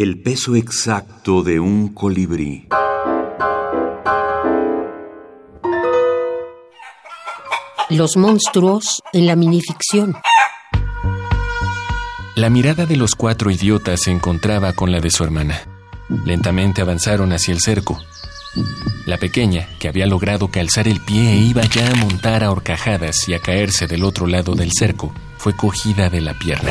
El peso exacto de un colibrí. Los monstruos en la minificción. La mirada de los cuatro idiotas se encontraba con la de su hermana. Lentamente avanzaron hacia el cerco. La pequeña, que había logrado calzar el pie e iba ya a montar a horcajadas y a caerse del otro lado del cerco, fue cogida de la pierna.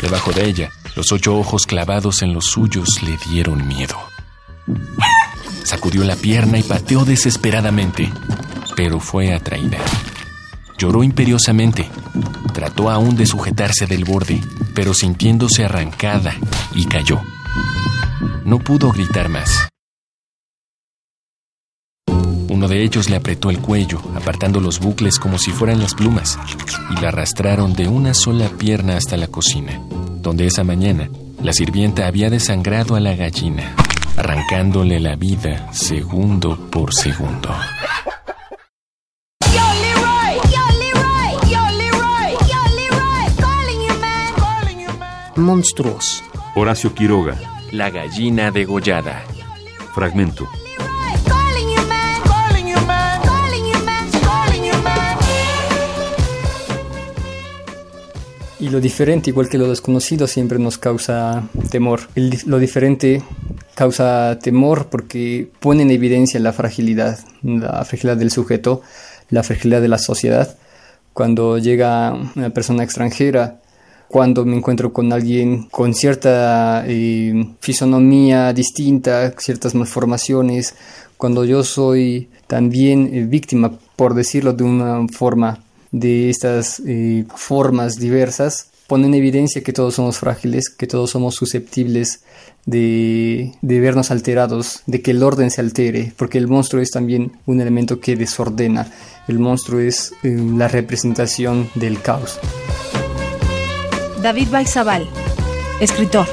Debajo de ella, los ocho ojos clavados en los suyos le dieron miedo. Sacudió la pierna y pateó desesperadamente, pero fue atraída. Lloró imperiosamente. Trató aún de sujetarse del borde, pero sintiéndose arrancada y cayó. No pudo gritar más. Uno de ellos le apretó el cuello, apartando los bucles como si fueran las plumas, y la arrastraron de una sola pierna hasta la cocina, donde esa mañana la sirvienta había desangrado a la gallina, arrancándole la vida segundo por segundo. Monstruos. Horacio Quiroga. La gallina degollada. Fragmento. Y lo diferente, igual que lo desconocido, siempre nos causa temor. El lo diferente causa temor porque pone en evidencia la fragilidad, la fragilidad del sujeto, la fragilidad de la sociedad. Cuando llega una persona extranjera, cuando me encuentro con alguien con cierta eh, fisonomía distinta, ciertas malformaciones, cuando yo soy también eh, víctima, por decirlo de una forma, de estas eh, formas diversas, pone en evidencia que todos somos frágiles, que todos somos susceptibles de, de, vernos alterados, de que el orden se altere, porque el monstruo es también un elemento que desordena, el monstruo es eh, la representación del caos. David Baizabal, escritor.